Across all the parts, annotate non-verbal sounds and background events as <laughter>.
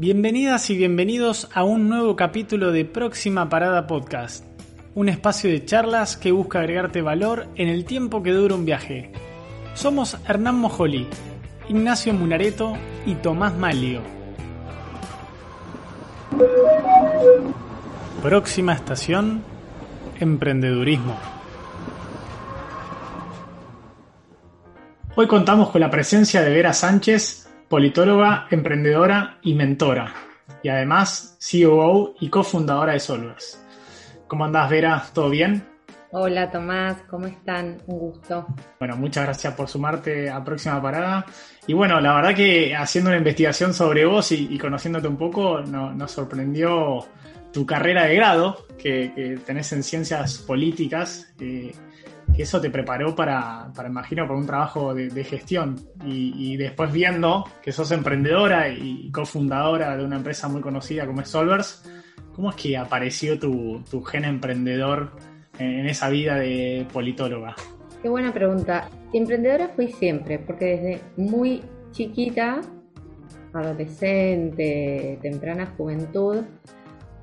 Bienvenidas y bienvenidos a un nuevo capítulo de Próxima Parada Podcast, un espacio de charlas que busca agregarte valor en el tiempo que dura un viaje. Somos Hernán Mojoli, Ignacio Munareto y Tomás Malio. Próxima estación, emprendedurismo. Hoy contamos con la presencia de Vera Sánchez, politóloga, emprendedora y mentora, y además COO y cofundadora de Solvers. ¿Cómo andás, Vera? ¿Todo bien? Hola, Tomás, ¿cómo están? Un gusto. Bueno, muchas gracias por sumarte a Próxima Parada. Y bueno, la verdad que haciendo una investigación sobre vos y, conociéndote un poco, nos sorprendió tu carrera de grado que, tenés en ciencias políticas. Eh, que eso te preparó para, para imagino, para un trabajo de, gestión. Y, después viendo que sos emprendedora y cofundadora de una empresa muy conocida como es Solvers, ¿cómo es que apareció tu, gen emprendedor en esa vida de politóloga? Qué buena pregunta. Emprendedora fui siempre, porque desde muy chiquita, adolescente, temprana juventud,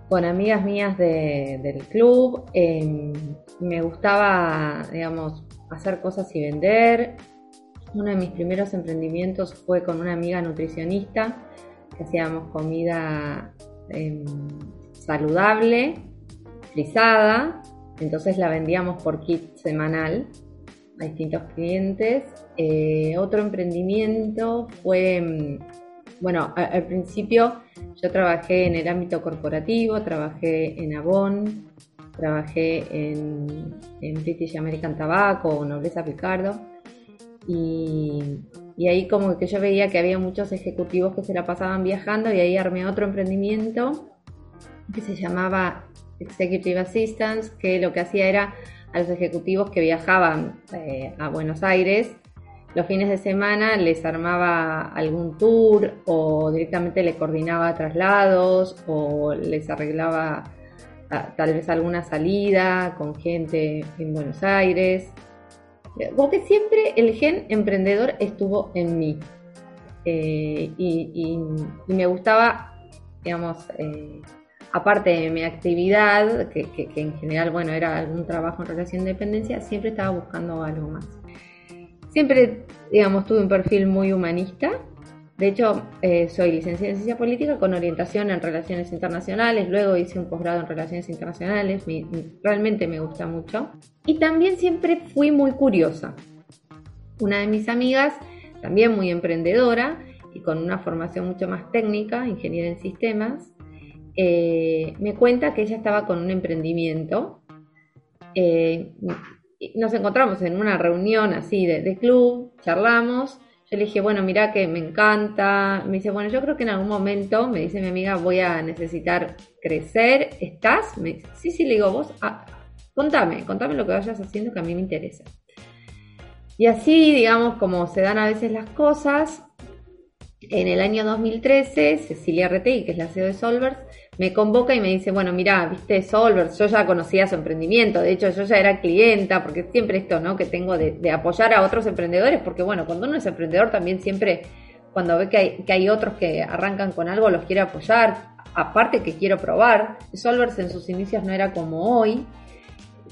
con amigas mías del club. Em, me gustaba, digamos, hacer cosas y vender. Uno de mis primeros emprendimientos fue con una amiga nutricionista, que hacíamos comida em, saludable, frisada, entonces la vendíamos por kit semanal a distintos clientes. Eh, otro emprendimiento fue, bueno, al principio yo trabajé en el ámbito corporativo, trabajé en Avon, trabajé en, British American Tobacco o Nobleza Picardo. Y, ahí como que yo veía que había muchos ejecutivos que se la pasaban viajando y ahí armé otro emprendimiento que se llamaba Executive Assistance, que lo que hacía era a los ejecutivos que viajaban eh, a Buenos Aires los fines de semana les armaba algún tour o directamente le coordinaba traslados o les arreglaba ah, tal vez alguna salida con gente en Buenos Aires. Porque siempre el gen emprendedor estuvo en mí. Eh, y, me gustaba, digamos, eh, aparte de mi actividad, que, que, en general, bueno, era algún trabajo en relación de dependencia, siempre estaba buscando algo más. Siempre, digamos, tuve un perfil muy humanista. De hecho, eh, soy licenciada en ciencia política con orientación en relaciones internacionales. Luego hice un posgrado en relaciones internacionales. realmente me gusta mucho. Y también siempre fui muy curiosa. Una de mis amigas, también muy emprendedora y con una formación mucho más técnica, ingeniera en sistemas, eh, me cuenta que ella estaba con un emprendimiento. Eh, nos encontramos en una reunión así de, club, charlamos. Yo le dije, bueno, mira que me encanta. Me dice, bueno, yo creo que en algún momento, me dice mi amiga, voy a necesitar crecer. ¿Estás? Me dice, sí, sí, le digo, vos, ah, contame, contame lo que vayas haciendo que a mí me interesa. Y así, digamos, como se dan a veces las cosas, en el año 2013, Cecilia Retey, que es la CEO de Solvers, me convoca y me dice, bueno, mira, viste Solvers, yo ya conocía su emprendimiento, de hecho yo ya era clienta, porque siempre esto, ¿no? Que tengo de, apoyar a otros emprendedores, porque bueno, cuando uno es emprendedor también siempre, cuando ve que hay, que hay otros que arrancan con algo, los quiere apoyar, aparte que quiero probar. Solvers en sus inicios no era como hoy,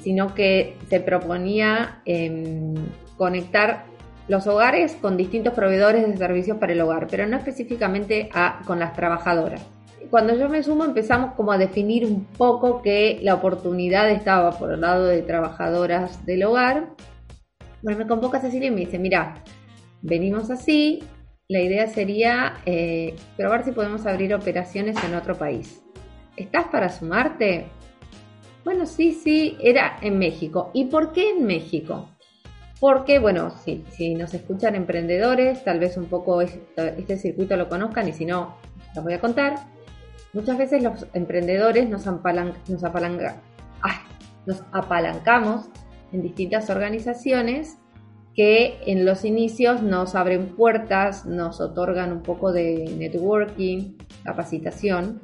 sino que se proponía em, conectar los hogares con distintos proveedores de servicios para el hogar, pero no específicamente a, con las trabajadoras cuando yo me sumo empezamos como a definir un poco que la oportunidad estaba por el lado de trabajadoras del hogar. Bueno, me convoca Cecilia y me dice, mira, venimos así, la idea sería eh, probar si podemos abrir operaciones en otro país. ¿Estás para sumarte? Bueno, sí, sí, era en México. ¿Y por qué en México? Porque, bueno, si, si nos escuchan emprendedores, tal vez un poco este, este circuito lo conozcan y si no, los voy a contar. Muchas veces los emprendedores nos, nos, nos apalancamos en distintas organizaciones que en los inicios nos abren puertas, nos otorgan un poco de networking, capacitación.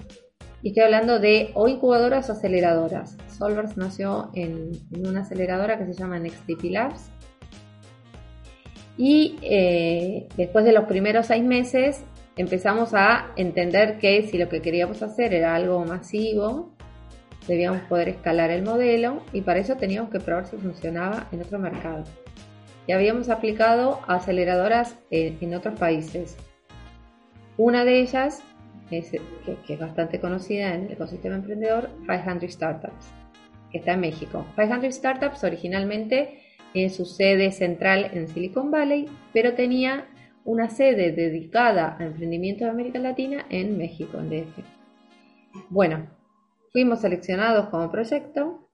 Y estoy hablando de o incubadoras o aceleradoras. Solvers nació en, una aceleradora que se llama NextTP Labs. Y eh, después de los primeros seis meses empezamos a entender que si lo que queríamos hacer era algo masivo, debíamos poder escalar el modelo y para eso teníamos que probar si funcionaba en otro mercado. Y habíamos aplicado aceleradoras en, otros países. Una de ellas, es, que, es bastante conocida en el ecosistema emprendedor, 500 Startups, que está en México. 500 Startups originalmente en su sede central en Silicon Valley, pero tenía una sede dedicada a emprendimiento de América Latina en México, en DF. Bueno, fuimos seleccionados como proyecto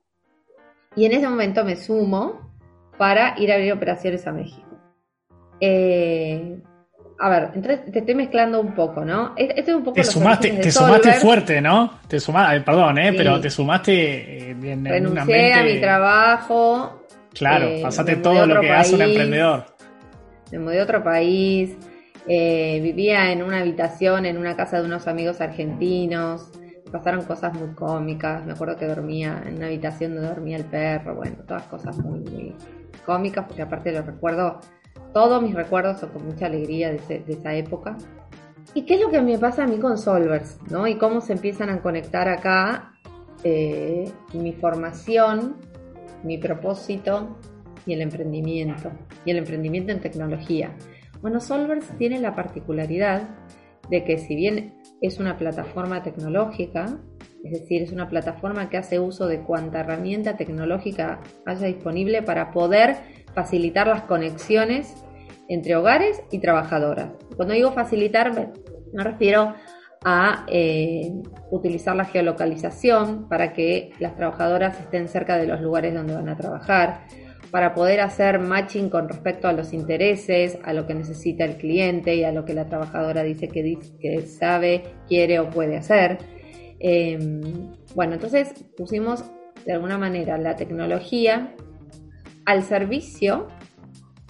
y en ese momento me sumo para ir a abrir operaciones a México. Eh, a ver, entonces te estoy mezclando un poco, ¿no? Esto es un poco te sumaste, te sumaste fuerte, ¿no? Te sumaste, perdón, ¿eh? pero te sumaste en, en Renuncié a mi trabajo. Claro, eh, pasaste todo lo que hace un emprendedor. Me mudé a otro país, eh, vivía en una habitación en una casa de unos amigos argentinos pasaron cosas muy cómicas. Me acuerdo que dormía en una habitación donde dormía el perro. Bueno, todas cosas muy, cómicas, porque aparte los recuerdo, todos mis recuerdos son con mucha alegría de, esa época. ¿Y qué es lo que me pasa a mí con Solvers? ¿no? Y cómo se empiezan a conectar acá eh, mi formación, mi propósito y el emprendimiento. Y el emprendimiento en tecnología. Bueno, Solvers tiene la particularidad de que si bien es una plataforma tecnológica, es decir, es una plataforma que hace uso de cuanta herramienta tecnológica haya disponible para poder facilitar las conexiones entre hogares y trabajadoras. Cuando digo facilitar, me, refiero a eh, utilizar la geolocalización para que las trabajadoras estén cerca de los lugares donde van a trabajar, para poder hacer matching con respecto a los intereses, a lo que necesita el cliente y a lo que la trabajadora dice que, sabe, quiere o puede hacer. Em, bueno, entonces pusimos de alguna manera la tecnología al servicio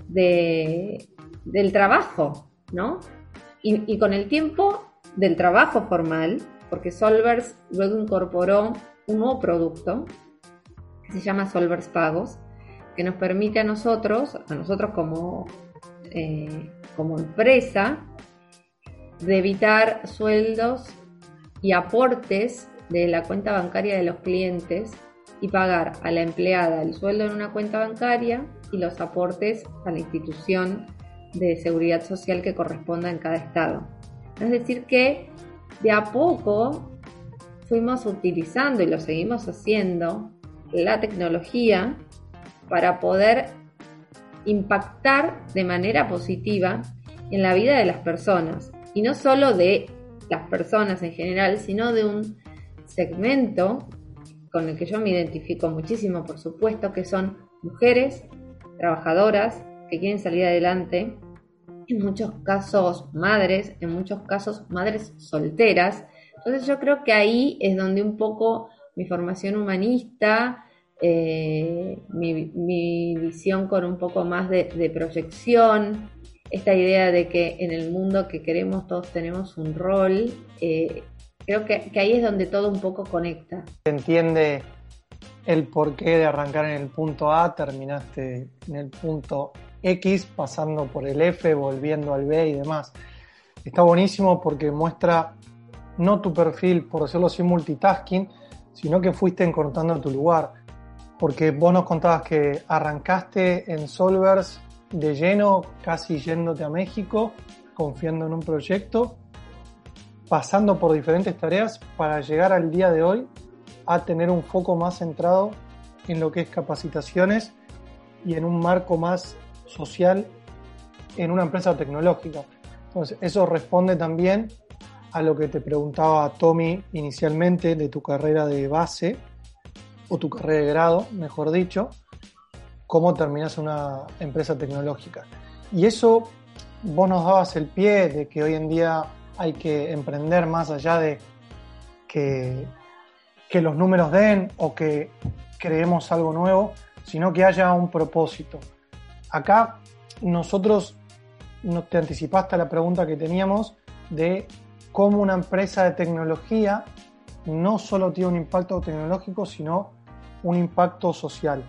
de, del trabajo, ¿no? Y con el tiempo del trabajo formal, porque Solvers luego incorporó un nuevo producto que se llama Solvers Pagos, que nos permite a nosotros, a nosotros como, eh, como empresa, de evitar sueldos y aportes de la cuenta bancaria de los clientes y pagar a la empleada el sueldo en una cuenta bancaria y los aportes a la institución de seguridad social que corresponda en cada estado. Es decir, que de a poco fuimos utilizando y lo seguimos haciendo la tecnología para poder impactar de manera positiva en la vida de las personas. Y no solo de las personas en general, sino de un segmento con el que yo me identifico muchísimo, por supuesto, que son mujeres trabajadoras que quieren salir adelante, en muchos casos madres, en muchos casos madres solteras. Entonces yo creo que ahí es donde un poco mi formación humanista, eh, mi, visión con un poco más de, proyección, esta idea de que en el mundo que queremos todos tenemos un rol, eh, creo que, ahí es donde todo un poco conecta. entiende el porqué de arrancar en el punto A, terminaste en el punto X, pasando por el F, volviendo al B y demás. Está buenísimo porque muestra no tu perfil, por decirlo así, multitasking, sino que fuiste encontrando tu lugar porque vos nos contabas que arrancaste en Solvers de lleno, casi yéndote a México, confiando en un proyecto, pasando por diferentes tareas para llegar al día de hoy a tener un foco más centrado en lo que es capacitaciones y en un marco más social en una empresa tecnológica. Entonces, eso responde también a lo que te preguntaba Tommy inicialmente de tu carrera de base, o tu carrera de grado, mejor dicho, cómo terminas una empresa tecnológica. Y eso vos nos dabas el pie de que hoy en día hay que emprender más allá de que, que los números den o que creemos algo nuevo, sino que haya un propósito. Acá nosotros nos te anticipaste a la pregunta que teníamos de cómo una empresa de tecnología no solo tiene un impacto tecnológico, sino un impacto social.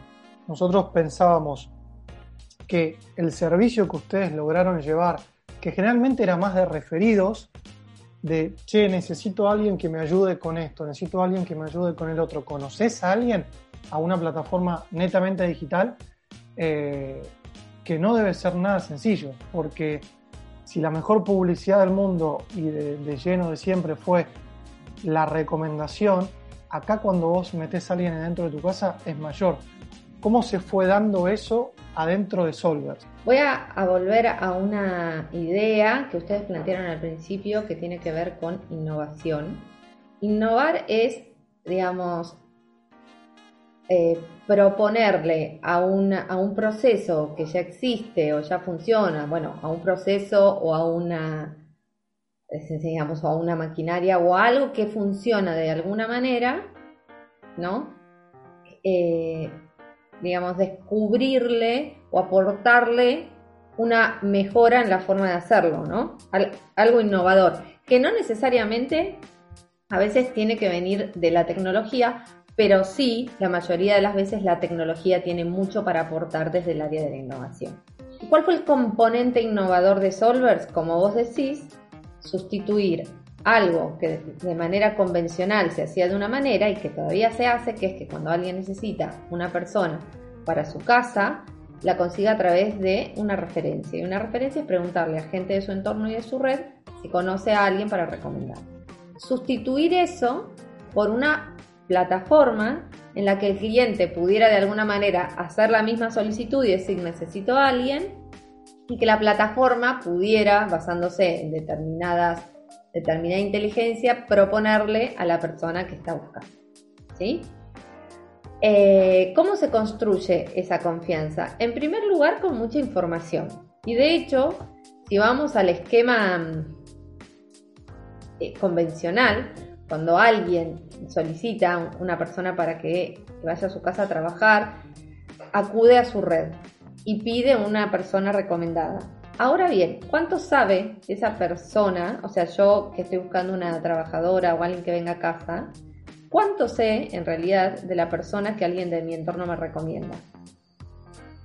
Nosotros pensábamos que el servicio que ustedes lograron llevar que generalmente era más de referidos, de, che, necesito a alguien que me ayude con esto, necesito a alguien que me ayude con el otro. ¿Conoces a alguien a una plataforma netamente digital? Eh, que no debe ser nada sencillo, porque si la mejor publicidad del mundo y de, lleno de siempre fue la recomendación, acá cuando vos metés a alguien dentro de tu casa es mayor. ¿Cómo se fue dando eso adentro de Solvers? Voy a, volver a una idea que ustedes plantearon al principio que tiene que ver con innovación. Innovar es, digamos, eh, proponerle a, a un proceso que ya existe o ya funciona, bueno, a un proceso o a una, digamos, a una maquinaria o algo que funciona de alguna manera, ¿no? Eh, digamos, descubrirle o aportarle una mejora en la forma de hacerlo, ¿no? algo innovador, que no necesariamente a veces tiene que venir de la tecnología, pero sí, la mayoría de las veces la tecnología tiene mucho para aportar desde el área de la innovación. ¿Cuál fue el componente innovador de Solvers? Como vos decís, sustituir algo que de manera convencional se hacía de una manera y que todavía se hace, que es que cuando alguien necesita una persona para su casa, la consiga a través de una referencia. Y una referencia es preguntarle a gente de su entorno y de su red si conoce a alguien para recomendar. Sustituir eso por una plataforma en la que el cliente pudiera de alguna manera hacer la misma solicitud y decir necesito a alguien y que la plataforma pudiera, basándose en determinadas, determinada inteligencia, proponerle a la persona que está buscando. ¿Sí? Eh, ¿Cómo se construye esa confianza? En primer lugar, con mucha información. Y de hecho, si vamos al esquema eh, convencional, cuando alguien solicita una persona para que vaya a su casa a trabajar, acude a su red y pide una persona recomendada. Ahora bien, ¿cuánto sabe esa persona? O sea, yo que estoy buscando una trabajadora o alguien que venga a casa, ¿cuánto sé en realidad de la persona que alguien de mi entorno me recomienda?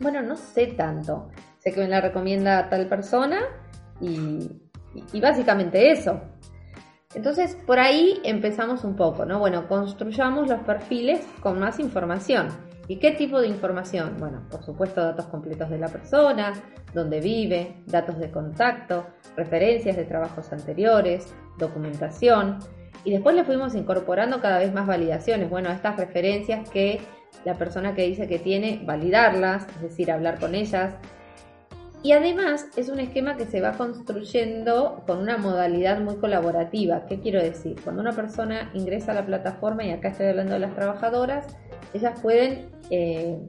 Bueno, no sé tanto. Sé que me la recomienda tal persona y, y básicamente eso. Entonces, por ahí empezamos un poco, ¿no? Bueno, construyamos los perfiles con más información. ¿Y qué tipo de información? Bueno, por supuesto, datos completos de la persona, dónde vive, datos de contacto, referencias de trabajos anteriores, documentación. Y después le fuimos incorporando cada vez más validaciones. Bueno, estas referencias que la persona que dice que tiene, validarlas, es decir, hablar con ellas, y además es un esquema que se va construyendo con una modalidad muy colaborativa. ¿Qué quiero decir? Cuando una persona ingresa a la plataforma, y acá estoy hablando de las trabajadoras, ellas pueden eh,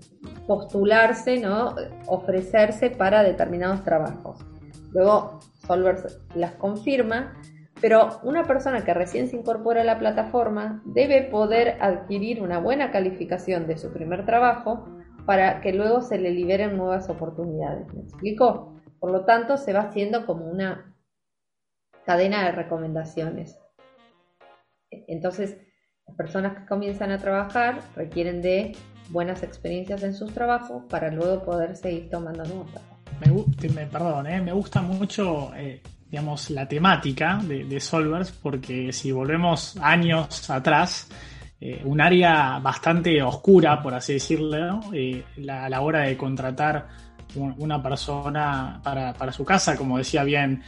postularse, ¿no? ofrecerse para determinados trabajos. Luego Solvers las confirma, pero una persona que recién se incorpora a la plataforma debe poder adquirir una buena calificación de su primer trabajo para que luego se le liberen nuevas oportunidades. ¿Me explico? Por lo tanto, se va haciendo como una cadena de recomendaciones. Entonces, las personas que comienzan a trabajar requieren de buenas experiencias en sus trabajos para luego poder seguir tomando nuevos Me, me, perdón, ¿eh? me gusta mucho eh, digamos, la temática de, Solvers porque si volvemos años atrás, eh, un área bastante oscura, por así decirlo, a la hora de contratar una persona para, su casa, como decía bien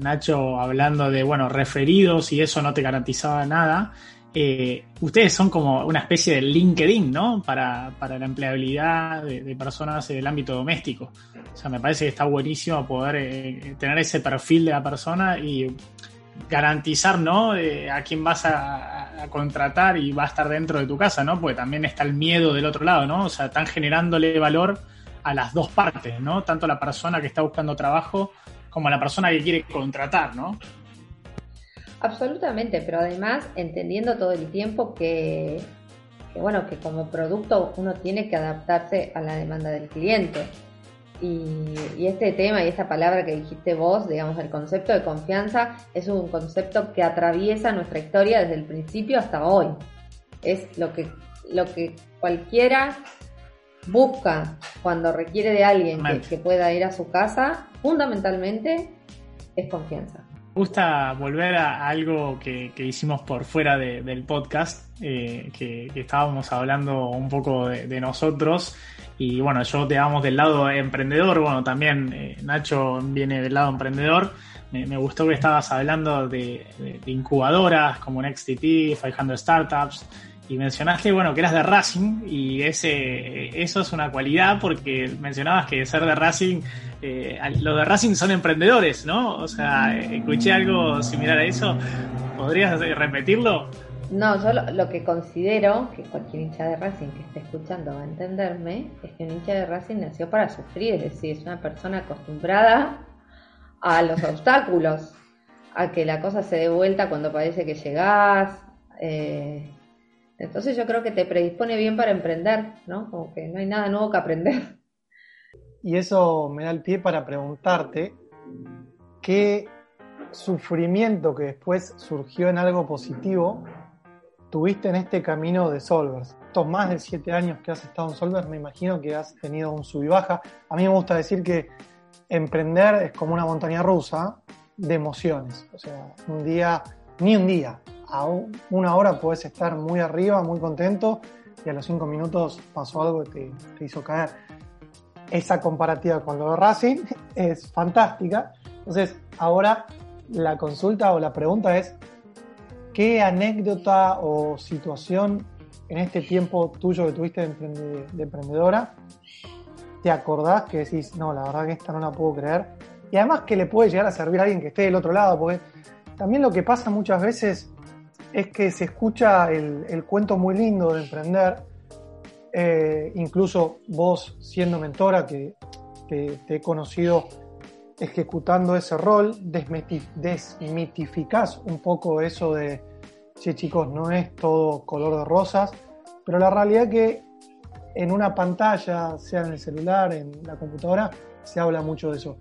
Nacho, hablando de, bueno, referidos y eso no te garantizaba nada. Ustedes son como una especie de LinkedIn, ¿no? Para, la empleabilidad de, personas del ámbito doméstico. O sea, me parece que está buenísimo poder tener ese perfil de la persona y garantizar, ¿no? a quién vas a, contratar y va a estar dentro de tu casa, ¿no? Porque también está el miedo del otro lado, ¿no? O sea, están generándole valor a las dos partes, ¿no? Tanto la persona que está buscando trabajo como la persona que quiere contratar, ¿no? Absolutamente, pero además entendiendo todo el tiempo que, que, bueno, que como producto uno tiene que adaptarse a la demanda del cliente. Y, este tema y esta palabra que dijiste vos, digamos, el concepto de confianza, es un concepto que atraviesa nuestra historia desde el principio hasta hoy. Es lo que, lo que cualquiera busca cuando requiere de alguien que, pueda ir a su casa, fundamentalmente es confianza. Me gusta volver a algo que, hicimos por fuera del podcast, eh, que, estábamos hablando un poco de, nosotros. Y bueno, yo te damos del lado emprendedor, bueno, también eh, Nacho viene del lado emprendedor. Me, gustó que estabas hablando de, de incubadoras como NextTT, 500 Startups, y mencionaste, bueno, que eras de Racing y ese, eso es una cualidad porque mencionabas que ser de Racing, eh, los de Racing son emprendedores, ¿no? O sea, escuché algo similar a eso. ¿Podrías repetirlo? No, yo lo, que considero, que cualquier hincha de Racing que esté escuchando va a entenderme, es que un hincha de Racing nació para sufrir, es decir, es una persona acostumbrada a los obstáculos, a que la cosa se dé vuelta cuando parece que llegás. Eh, entonces yo creo que te predispone bien para emprender, ¿no? Como que no hay nada nuevo que aprender. Y eso me da el pie para preguntarte qué sufrimiento que después surgió en algo positivo tuviste en este camino de Solvers. Estos más de siete años que has estado en Solvers, me imagino que has tenido un sub y baja. A mí me gusta decir que emprender es como una montaña rusa de emociones. O sea, un día, ni un día, a una hora puedes estar muy arriba, muy contento, y a los cinco minutos pasó algo que te, hizo caer. Esa comparativa con lo de Racing <laughs> es fantástica. Entonces, ahora la consulta o la pregunta es, ¿qué anécdota o situación en este tiempo tuyo que tuviste de, de emprendedora te acordás que decís, no, la verdad que esta no la puedo creer? Y además que le puede llegar a servir a alguien que esté del otro lado, porque también lo que pasa muchas veces es que se escucha el, cuento muy lindo de emprender, eh, incluso vos siendo mentora, que te, he conocido ejecutando ese rol, desmitificás un poco eso de, sí chicos, no es todo color de rosas, pero la realidad es que en una pantalla, sea en el celular, en la computadora, se habla mucho de eso.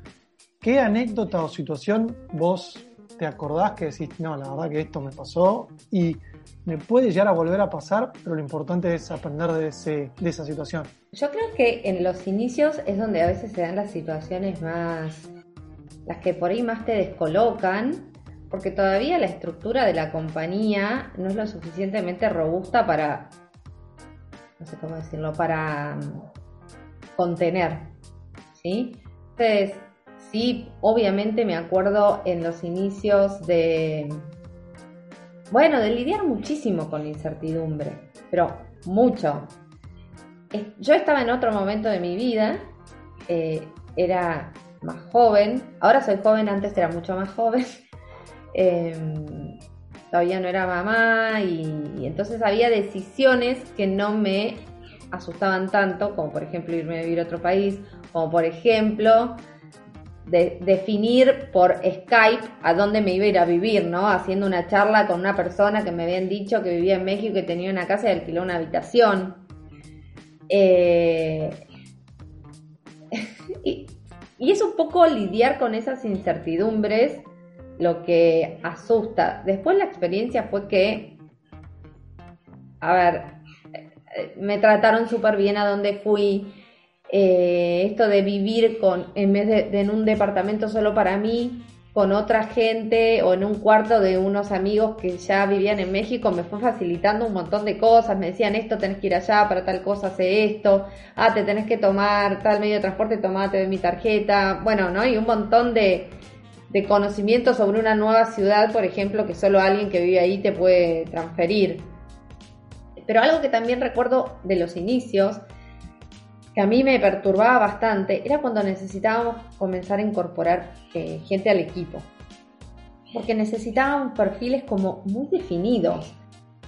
¿Qué anécdota o situación vos te acordás que decís, no, la verdad que esto me pasó y me puede llegar a volver a pasar, pero lo importante es aprender de, ese, de esa situación. Yo creo que en los inicios es donde a veces se dan las situaciones más, las que por ahí más te descolocan, porque todavía la estructura de la compañía no es lo suficientemente robusta para, no sé cómo decirlo, para mm, contener, ¿sí? Entonces, sí, obviamente me acuerdo en los inicios de, bueno, de lidiar muchísimo con la incertidumbre, pero mucho. Yo estaba en otro momento de mi vida, eh, era más joven, ahora soy joven, antes era mucho más joven, <laughs> em, todavía no era mamá y, entonces había decisiones que no me asustaban tanto, como por ejemplo irme a vivir a otro país, como por ejemplo de definir por Skype a dónde me iba a ir a vivir, ¿no? Haciendo una charla con una persona que me habían dicho que vivía en México y que tenía una casa y alquiló una habitación. Eh, <laughs> y, es un poco lidiar con esas incertidumbres lo que asusta. Después la experiencia fue que, a ver, eh, me trataron súper bien a donde fui eh, esto de vivir con, en vez de, en un departamento solo para mí, con otra gente o en un cuarto de unos amigos que ya vivían en México, me fue facilitando un montón de cosas, me decían esto tenés que ir allá para tal cosa, hace esto, ah, te tenés que tomar tal medio de transporte, tomate de mi tarjeta, bueno, ¿no? Y un montón de, de conocimiento sobre una nueva ciudad, por ejemplo, que solo alguien que vive ahí te puede transferir. Pero algo que también recuerdo de los inicios, que a mí me perturbaba bastante era cuando necesitábamos comenzar a incorporar eh, gente al equipo. Porque necesitábamos perfiles como muy definidos.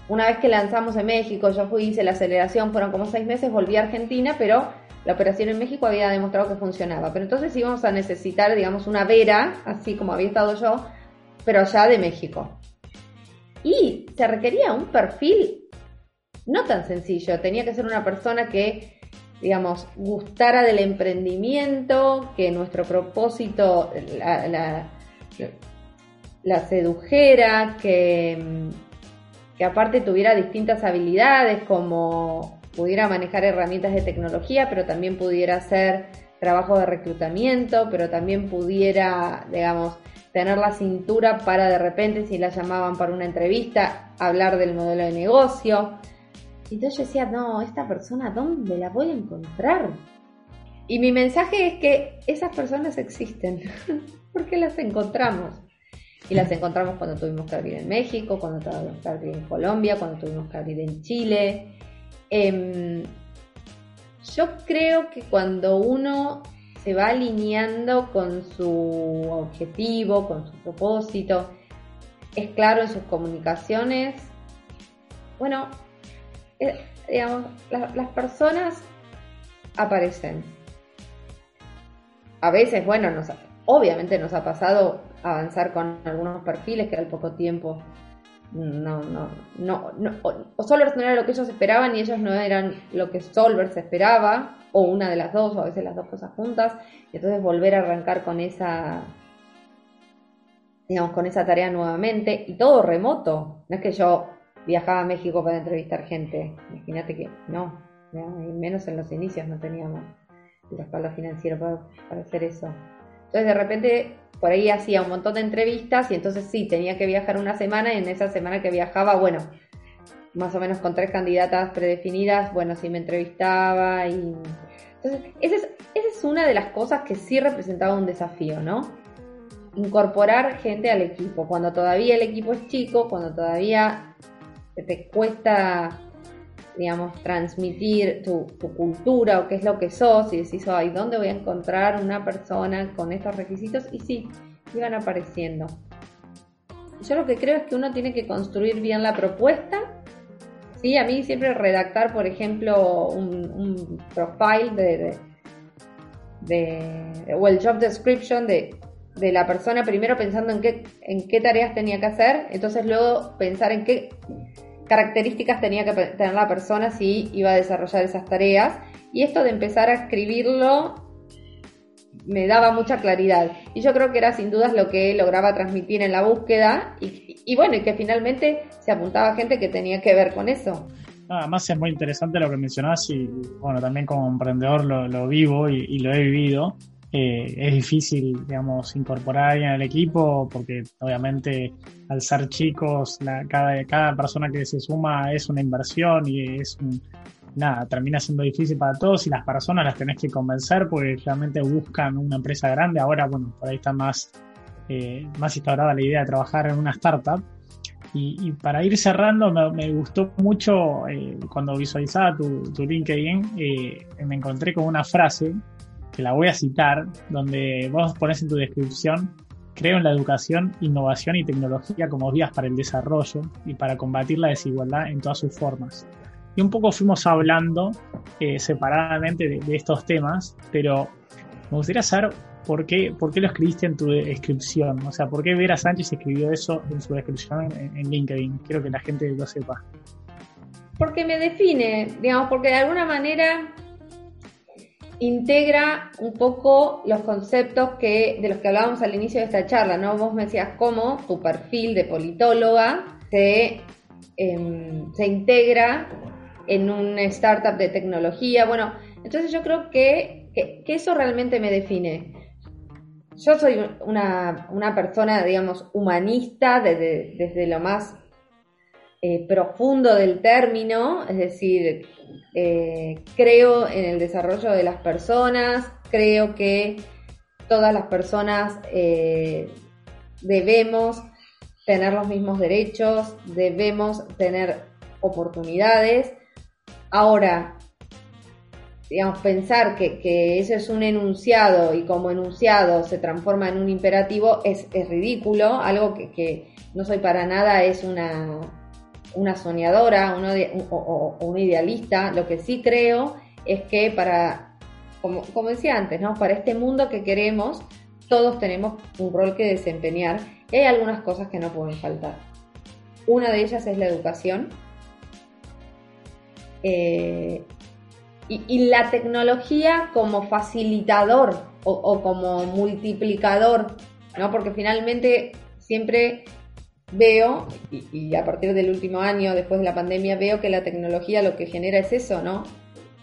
Una vez que lanzamos en México, yo fui, hice la aceleración, fueron como seis meses, volví a Argentina, pero la operación en México había demostrado que funcionaba. Pero entonces íbamos a necesitar, digamos, una vera, así como había estado yo, pero allá de México. Y se requería un perfil no tan sencillo, tenía que ser una persona que digamos, gustara del emprendimiento, que nuestro propósito la, la, sedujera, que, que aparte tuviera distintas habilidades como pudiera manejar herramientas de tecnología, pero también pudiera hacer trabajo de reclutamiento, pero también pudiera, digamos, tener la cintura para de repente, si la llamaban para una entrevista, hablar del modelo de negocio. Entonces yo decía, no, esta persona, ¿dónde la voy a encontrar? Y mi mensaje es que esas personas existen, <laughs> porque las encontramos. Y las encontramos cuando tuvimos que abrir en México, cuando tuvimos que abrir en Colombia, cuando tuvimos que abrir en Chile. Em, yo creo que cuando uno se va alineando con su objetivo, con su propósito, es claro en sus comunicaciones, bueno, eh, digamos, las personas aparecen. A veces, bueno, nos, obviamente nos ha pasado avanzar con algunos perfiles que al poco tiempo no, no, no, no o, Solvers no era lo que ellos esperaban y ellos no eran lo que Solvers esperaba, o una de las dos, o a veces las dos cosas juntas, y entonces volver a arrancar con esa, digamos, con esa tarea nuevamente, y todo remoto, no es que yo viajaba a México para entrevistar gente, imagínate que no, menos en los inicios no teníamos el respaldo financiero para, hacer eso. Entonces de repente por ahí hacía un montón de entrevistas y entonces sí, tenía que viajar una semana y en esa semana que viajaba, bueno, más o menos con tres candidatas predefinidas, bueno, sí me entrevistaba y... Entonces, esa es, esa es una de las cosas que sí representaba un desafío, ¿no? Incorporar gente al equipo, cuando todavía el equipo es chico, cuando todavía te cuesta digamos, transmitir tu, cultura o qué es lo que sos y decís, ay, ¿dónde voy a encontrar una persona con estos requisitos? Y sí, iban apareciendo. Yo lo que creo es que uno tiene que construir bien la propuesta. Sí, a mí siempre redactar, por ejemplo, un, profile de, de, o el job description de, de la persona, primero pensando en qué, en qué tareas tenía que hacer, entonces luego pensar en qué características tenía que tener la persona si iba a desarrollar esas tareas. Y esto de empezar a escribirlo me daba mucha claridad. Y yo creo que era sin dudas lo que lograba transmitir en la búsqueda. Y, bueno, y que finalmente se apuntaba gente que tenía que ver con eso. Además es muy interesante lo que mencionás y bueno, también como emprendedor lo, vivo y, lo he vivido. Eh, es difícil, digamos, incorporar a alguien al equipo porque obviamente al ser chicos, cada, cada persona que se suma es una inversión y es nada, termina siendo difícil para todos y las personas las tenés que convencer porque realmente buscan una empresa grande. Ahora, bueno, por ahí está más, eh, más instaurada la idea de trabajar en una startup. Y, para ir cerrando, me, gustó mucho eh, cuando visualizaba tu, tu LinkedIn, me encontré con una frase que la voy a citar, donde vos pones en tu descripción, creo en la educación, innovación y tecnología como vías para el desarrollo y para combatir la desigualdad en todas sus formas. Y un poco fuimos hablando eh, separadamente de, estos temas, pero me gustaría saber por qué, por qué lo escribiste en tu descripción. O sea, por qué Vera Sánchez escribió eso en su descripción en, en LinkedIn. Quiero que la gente lo sepa. Porque me define, digamos, porque de alguna manera integra un poco los conceptos que, de los que hablábamos al inicio de esta charla, ¿no? Vos me decías cómo tu perfil de politóloga se, em, se integra en un startup de tecnología. Bueno, entonces yo creo que, que, eso realmente me define. Yo soy una, una persona, digamos, humanista desde, desde lo más eh, profundo del término, es decir, eh, creo en el desarrollo de las personas, creo que todas las personas eh, debemos tener los mismos derechos, debemos tener oportunidades. Ahora, digamos, pensar que, eso es un enunciado y como enunciado se transforma en un imperativo es, ridículo, algo que no soy para nada, es una una soñadora o, un idealista, lo que sí creo es que para, como, como, decía antes, ¿no? para este mundo que queremos, todos tenemos un rol que desempeñar y hay algunas cosas que no pueden faltar. Una de ellas es la educación. Eh, y, la tecnología como facilitador o, o como multiplicador, ¿no? Porque finalmente siempre veo, y, a partir del último año, después de la pandemia, veo que la tecnología lo que genera es eso, ¿no?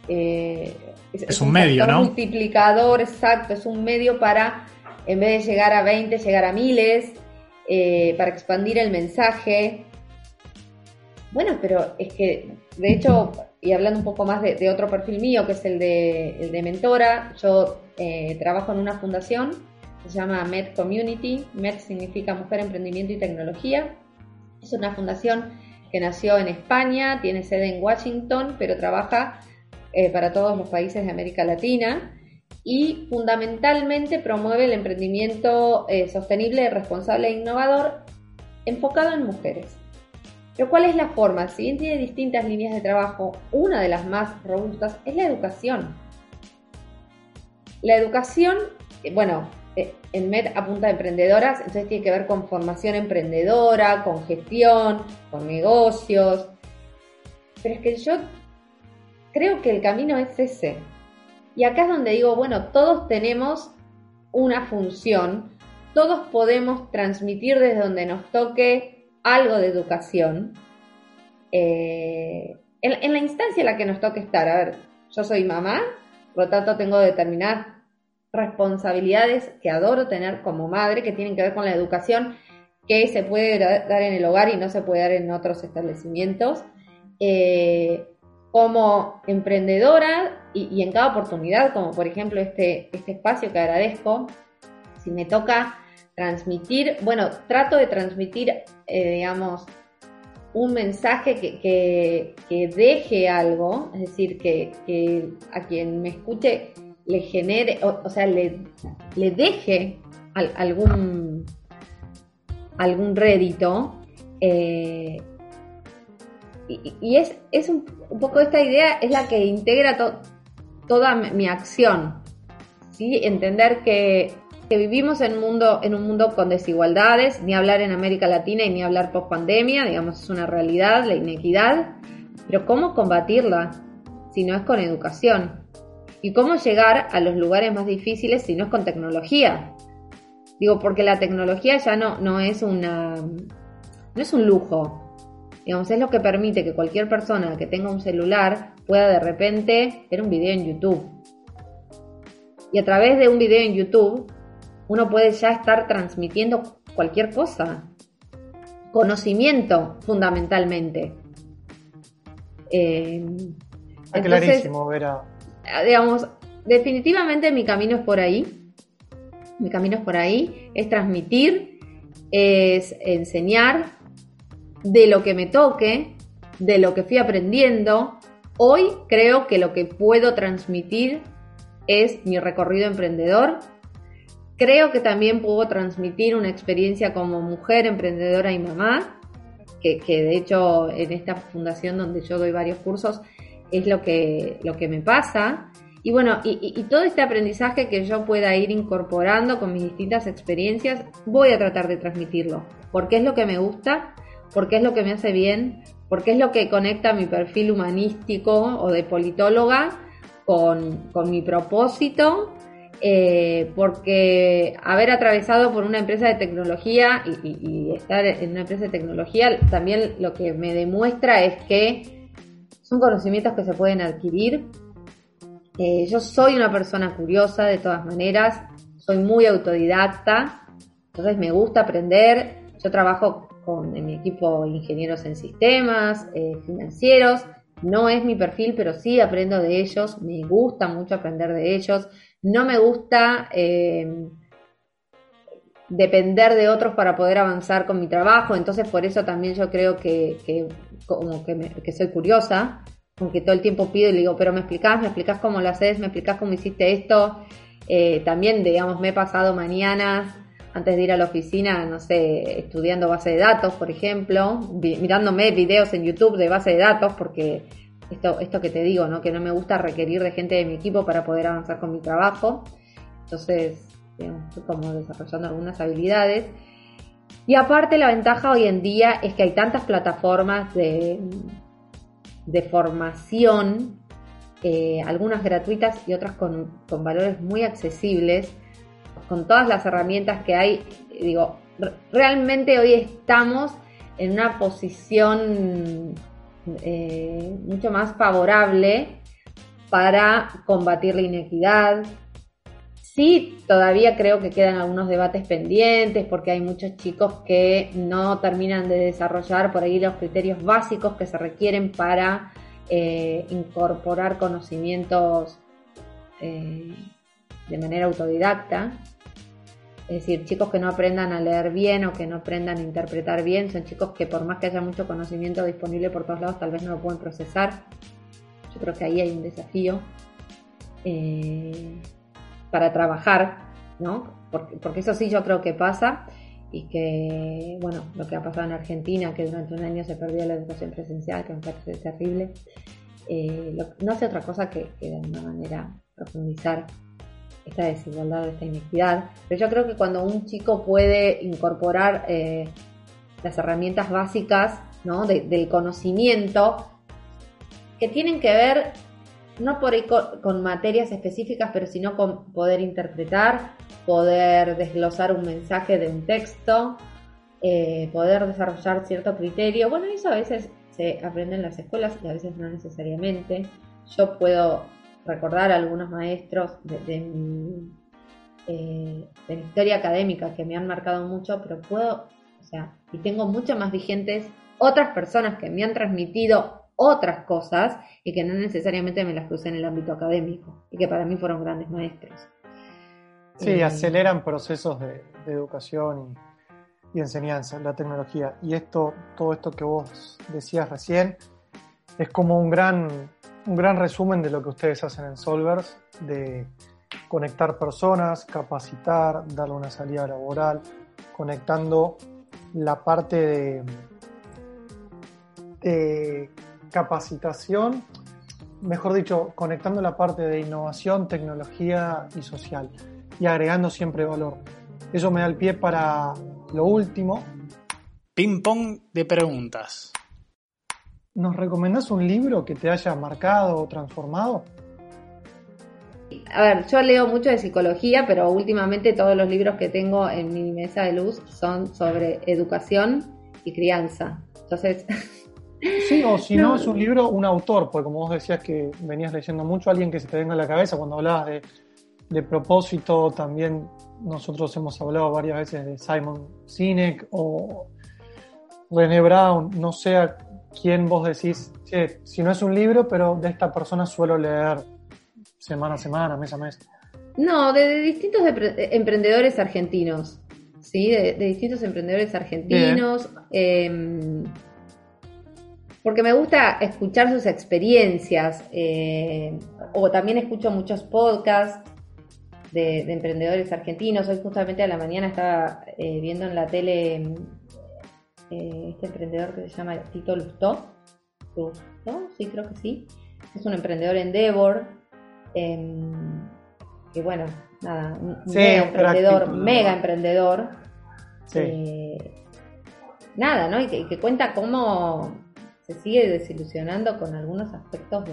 Eh, es, un, medio, ¿no? multiplicador, exacto, es un medio para en vez de llegar a 20, llegar a miles, eh, para expandir el mensaje. Bueno, pero es que, de hecho, y hablando un poco más de, otro perfil mío, que es el de, el de mentora, yo eh, trabajo en una fundación, se llama MED Community, MED significa Mujer, Emprendimiento y Tecnología. Es una fundación que nació en España, tiene sede en Washington, pero trabaja eh, para todos los países de América Latina y fundamentalmente promueve el emprendimiento eh, sostenible, responsable e innovador enfocado en mujeres. Pero ¿cuál es la forma? Si bien tiene distintas líneas de trabajo, una de las más robustas es la educación. La educación, bueno, eh, en MED apunta a emprendedoras, entonces tiene que ver con formación emprendedora, con gestión, con negocios. Pero es que yo creo que el camino es ese. Y acá es donde digo, bueno, todos tenemos una función, todos podemos transmitir desde donde nos toque algo de educación. Eh, en, la instancia en la que nos toque estar, a ver, yo soy mamá, por lo tanto tengo determinadas responsabilidades que adoro tener como madre, que tienen que ver con la educación que se puede dar en el hogar y no se puede dar en otros establecimientos. Eh, como emprendedora y, en cada oportunidad, como por ejemplo este, este espacio que agradezco, si me toca transmitir, bueno, trato de transmitir, eh, digamos, un mensaje que, deje algo, es decir, que, a quien me escuche le genere, o, sea, le, le deje algún, algún rédito. Eh, y, es, es un, poco esta idea, es la que integra toda mi acción. ¿sí? Entender que, vivimos en un, mundo, en un mundo con desigualdades, ni hablar en América Latina y ni hablar post pandemia, digamos, es una realidad, la inequidad. Pero ¿cómo combatirla si no es con educación? ¿Y cómo llegar a los lugares más difíciles si no es con tecnología? Digo, porque la tecnología ya no, no es una no es un lujo, Digamos, es lo que permite que cualquier persona que tenga un celular pueda de repente ver un video en YouTube. Y a través de un video en YouTube, uno puede ya estar transmitiendo cualquier cosa. Conocimiento, fundamentalmente. Eh, clarísimo, Vera. Digamos, definitivamente mi camino es por ahí. Mi camino es por ahí. Es transmitir, es enseñar, de lo que me toque, de lo que fui aprendiendo. Hoy creo que lo que puedo transmitir es mi recorrido emprendedor. Creo que también puedo transmitir una experiencia como mujer emprendedora y mamá, que, de hecho en esta fundación donde yo doy varios cursos es lo que, lo que me pasa. Y bueno, y, todo este aprendizaje que yo pueda ir incorporando con mis distintas experiencias, voy a tratar de transmitirlo, porque es lo que me gusta, porque es lo que me hace bien, porque es lo que conecta mi perfil humanístico o de politóloga con, mi propósito, eh, porque haber atravesado por una empresa de tecnología y, estar en una empresa de tecnología también lo que me demuestra es que son conocimientos que se pueden adquirir. Eh, yo soy una persona curiosa de todas maneras, soy muy autodidacta, entonces me gusta aprender. Yo trabajo con mi equipo ingenieros en sistemas, eh, financieros. No es mi perfil, pero sí aprendo de ellos. Me gusta mucho aprender de ellos. No me gusta eh, depender de otros para poder avanzar con mi trabajo. Entonces, por eso también yo creo que, como que, soy curiosa, aunque todo el tiempo pido y le digo, pero me explicás, me explicás cómo lo haces, me explicás cómo hiciste esto. Eh, también, digamos, me he pasado mañanas antes de ir a la oficina, no sé, estudiando base de datos, por ejemplo, mirándome videos en YouTube de base de datos, porque esto, esto que te digo, ¿no? Que no me gusta requerir de gente de mi equipo para poder avanzar con mi trabajo. Entonces, como desarrollando algunas habilidades. Y aparte la ventaja hoy en día es que hay tantas plataformas de, de formación, eh, algunas gratuitas y otras con, con valores muy accesibles, con todas las herramientas que hay, digo, realmente hoy estamos en una posición eh, mucho más favorable para combatir la inequidad. Sí, todavía creo que quedan algunos debates pendientes porque hay muchos chicos que no terminan de desarrollar por ahí los criterios básicos que se requieren para eh, incorporar conocimientos eh, de manera autodidacta. Es decir, chicos que no aprendan a leer bien o que no aprendan a interpretar bien, son chicos que por más que haya mucho conocimiento disponible por todos lados, tal vez no lo pueden procesar. Yo creo que ahí hay un desafío. Eh, para trabajar, ¿no? Porque, eso sí yo creo que pasa y que, bueno, lo que ha pasado en Argentina, que durante un año se perdió la educación presencial, que me parece terrible, eh, no hace otra cosa que, de alguna manera profundizar esta desigualdad, esta inequidad. Pero yo creo que cuando un chico puede incorporar eh, las herramientas básicas ¿no? del conocimiento, que tienen que ver no por ahí con, materias específicas, pero sino con poder interpretar, poder desglosar un mensaje de un texto, eh, poder desarrollar cierto criterio. Bueno, eso a veces se aprende en las escuelas y a veces no necesariamente. Yo puedo recordar a algunos maestros de, mi, eh, de mi historia académica que me han marcado mucho, pero puedo, o sea, y tengo mucho más vigentes otras personas que me han transmitido otras cosas y que no necesariamente me las crucé en el ámbito académico y que para mí fueron grandes maestros. Sí, eh, aceleran procesos de, educación y, enseñanza, la tecnología. Y esto, todo esto que vos decías recién, es como un gran, un gran resumen de lo que ustedes hacen en Solvers, de conectar personas, capacitar, darle una salida laboral, conectando la parte de, de capacitación, mejor dicho, conectando la parte de innovación, tecnología y social y agregando siempre valor. Eso me da el pie para lo último. Ping pong de preguntas. ¿Nos recomendás un libro que te haya marcado o transformado? A ver, yo leo mucho de psicología, pero últimamente todos los libros que tengo en mi mesa de luz son sobre educación y crianza. Entonces, <laughs> Sí, o si no. es un libro, un autor, porque como vos decías que venías leyendo mucho, alguien que se te venga a la cabeza cuando hablabas de, propósito, también nosotros hemos hablado varias veces de Simon Sinek o René Brown, no sé a quién vos decís, si no es un libro, pero de esta persona suelo leer semana a semana, mes a mes. No, de, distintos emprendedores argentinos, ¿sí? De, distintos emprendedores argentinos. Eh, porque me gusta escuchar sus experiencias, eh, o también escucho muchos podcasts de, emprendedores argentinos. Hoy justamente a la mañana estaba eh, viendo en la tele eh, este emprendedor que se llama Tito Lustó. ¿Lustó? Sí, creo que sí. Es un emprendedor Endeavor. Em, que bueno, nada, un mega emprendedor, mega emprendedor. nada, ¿no? y que cuenta cómo se sigue desilusionando con algunos aspectos de,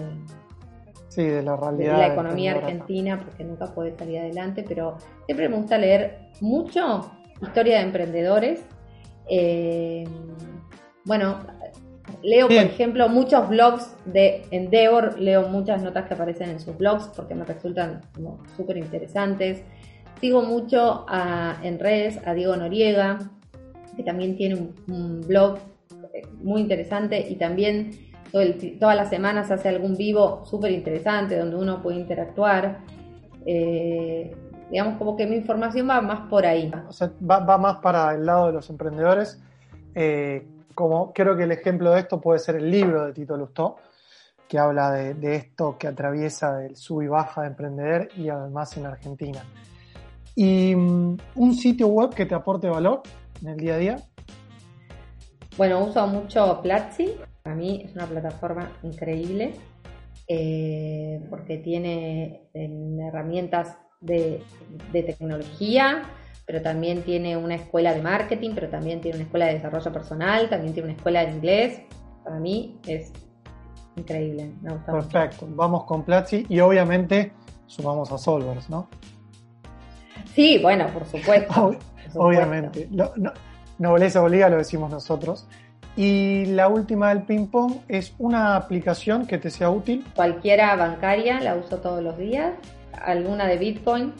sí, de la realidad. la economía argentina, porque nunca puede salir adelante, pero siempre me gusta leer mucho historia de emprendedores. Eh, bueno, leo, por ejemplo, muchos blogs de Endeavor, leo muchas notas que aparecen en sus blogs porque me resultan súper interesantes. Sigo mucho en redes a Diego Noriega, que también tiene un blog muy interesante y también todas las semanas hace algún vivo súper interesante donde uno puede interactuar. Eh, digamos como que mi información va más por ahí. Va, más para el lado de los emprendedores. Eh, como creo que el ejemplo de esto puede ser el libro de Tito Lustó, que habla de, esto que atraviesa el sub y baja de emprender y además en Argentina. Y mm, un sitio web que te aporte valor en el día a día. Bueno, uso mucho Platzi. Para mí es una plataforma increíble eh, porque tiene em, herramientas de, tecnología, pero también tiene una escuela de marketing, pero también tiene una escuela de desarrollo personal, también tiene una escuela de inglés. Para mí es increíble. Me gusta Perfecto. Vamos con Platzi y obviamente sumamos a Solvers, ¿no? Sí, bueno, por supuesto. <laughs> Obviamente. Nobleza obliga, lo decimos nosotros. Y la última del ping-pong es una aplicación que te sea útil. Cualquiera bancaria, la uso todos los días. Alguna de Bitcoin.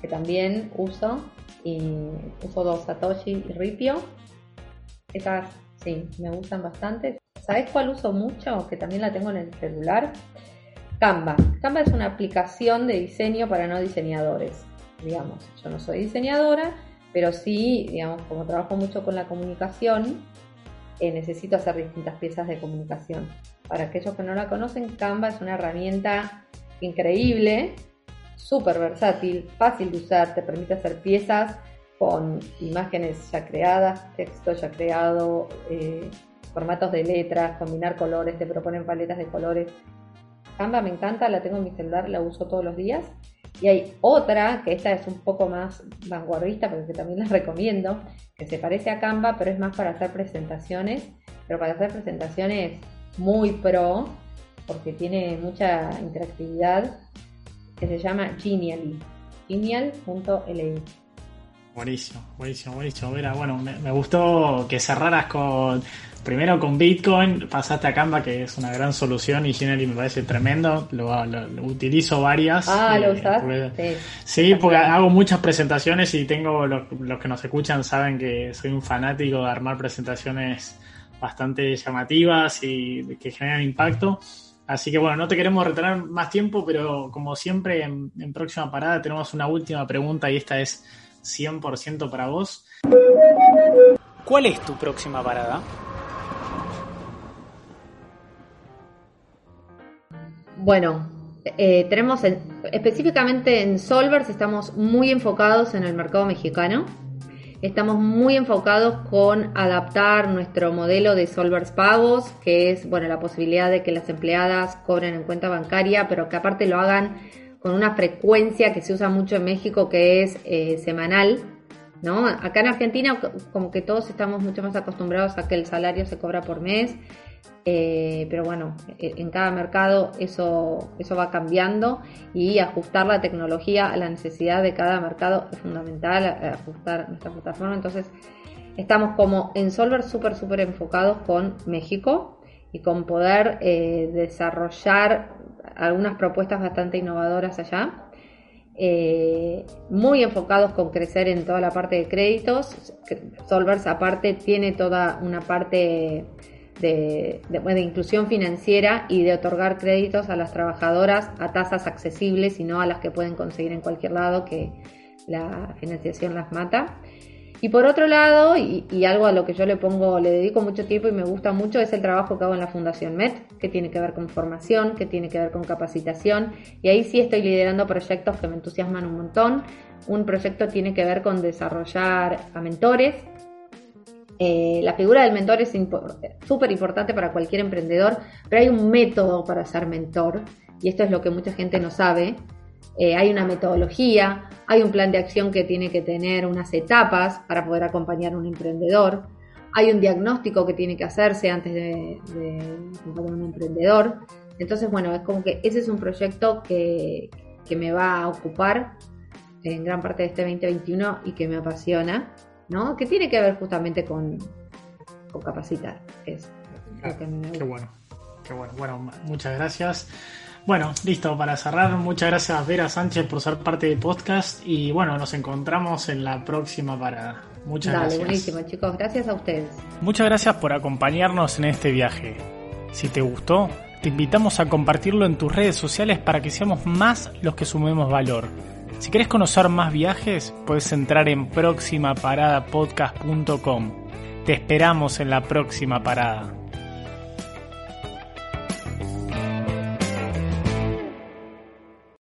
que también uso. Y uso dos Satoshi y Ripio. Esas sí, me gustan bastante. ¿Sabes cuál uso mucho? Que también la tengo en el celular. Canva. Canva es una aplicación de diseño para no diseñadores. Digamos, yo no soy diseñadora, pero sí, digamos, como trabajo mucho con la comunicación, eh, necesito hacer distintas piezas de comunicación. Para aquellos que no la conocen, Canva es una herramienta increíble, súper versátil, fácil de usar, te permite hacer piezas con imágenes ya creadas, texto ya creado, eh, formatos de letras, combinar colores, te proponen paletas de colores. Canva me encanta, la tengo en mi celular, la uso todos los días. Y hay otra, que esta es un poco más vanguardista, pero que también la recomiendo, que se parece a Canva, pero es más para hacer presentaciones, pero para hacer presentaciones muy pro, porque tiene mucha interactividad, que se llama Genially, genial.li. Buenísimo, buenísimo, buenísimo. Mira, bueno, me, gustó que cerraras con, primero con Bitcoin, pasaste a Canva, que es una gran solución, y Genially me parece tremendo. Lo, utilizo varias. Ah, ¿lo eh, usas? sí. porque hago muchas presentaciones y tengo, los, los que nos escuchan saben que soy un fanático de armar presentaciones bastante llamativas y que generan impacto. Así que bueno, no te queremos retener más tiempo, pero como siempre en, próxima parada tenemos una última pregunta y esta es 100% para vos. ¿Cuál es tu próxima parada? Bueno, eh, tenemos específicamente en Solvers estamos muy enfocados en el mercado mexicano. Estamos muy enfocados con adaptar nuestro modelo de Solvers pagos, que es bueno la posibilidad de que las empleadas cobren en cuenta bancaria, pero que aparte lo hagan con una frecuencia que se usa mucho en México, que es eh, semanal. ¿no? Acá en Argentina como que todos estamos mucho más acostumbrados a que el salario se cobra por mes eh, pero bueno, e, en cada mercado eso, eso va cambiando y ajustar la tecnología a la necesidad de cada mercado es fundamental, ajustar nuestra plataforma. Entonces, estamos como en Solver súper, súper enfocados con México y con poder eh, desarrollar algunas propuestas bastante innovadoras allá. Eh, muy enfocados con crecer en toda la parte de créditos. Solvers aparte tiene toda una parte de, inclusión financiera y de otorgar créditos a las trabajadoras a tasas accesibles y no a las que pueden conseguir en cualquier lado que la financiación las mata. Y por otro lado, y, algo a lo que yo le pongo, le dedico mucho tiempo y me gusta mucho, es el trabajo que hago en la Fundación MET, que tiene que ver con formación, que tiene que ver con capacitación. Y ahí sí estoy liderando proyectos que me entusiasman un montón. Un proyecto tiene que ver con desarrollar a mentores, eh, la figura del mentor es súper importante para cualquier emprendedor, pero hay un método para ser mentor, y esto es lo que mucha gente no sabe. Eh, hay una metodología, hay un plan de acción que tiene que tener unas etapas para poder acompañar a un emprendedor, hay un diagnóstico que tiene que hacerse antes de, acompañar a un emprendedor. Entonces, bueno, es como que ese es un proyecto que, que me va a ocupar en gran parte de este 2021 y que me apasiona. ¿no? Que tiene que ver justamente con, con capacitar. Es Qué bueno, qué bueno. Bueno, muchas gracias. Bueno, listo, para cerrar, muchas gracias Vera Sánchez por ser parte del podcast y bueno, nos encontramos en la próxima parada. Muchas Dale, gracias. buenísimo chicos, gracias a ustedes. Muchas gracias por acompañarnos en este viaje. Si te gustó, te invitamos a compartirlo en tus redes sociales para que seamos más los que sumemos valor. Si querés conocer más viajes, puedes entrar en próximaparadapodcast.com. Te esperamos en la próxima parada.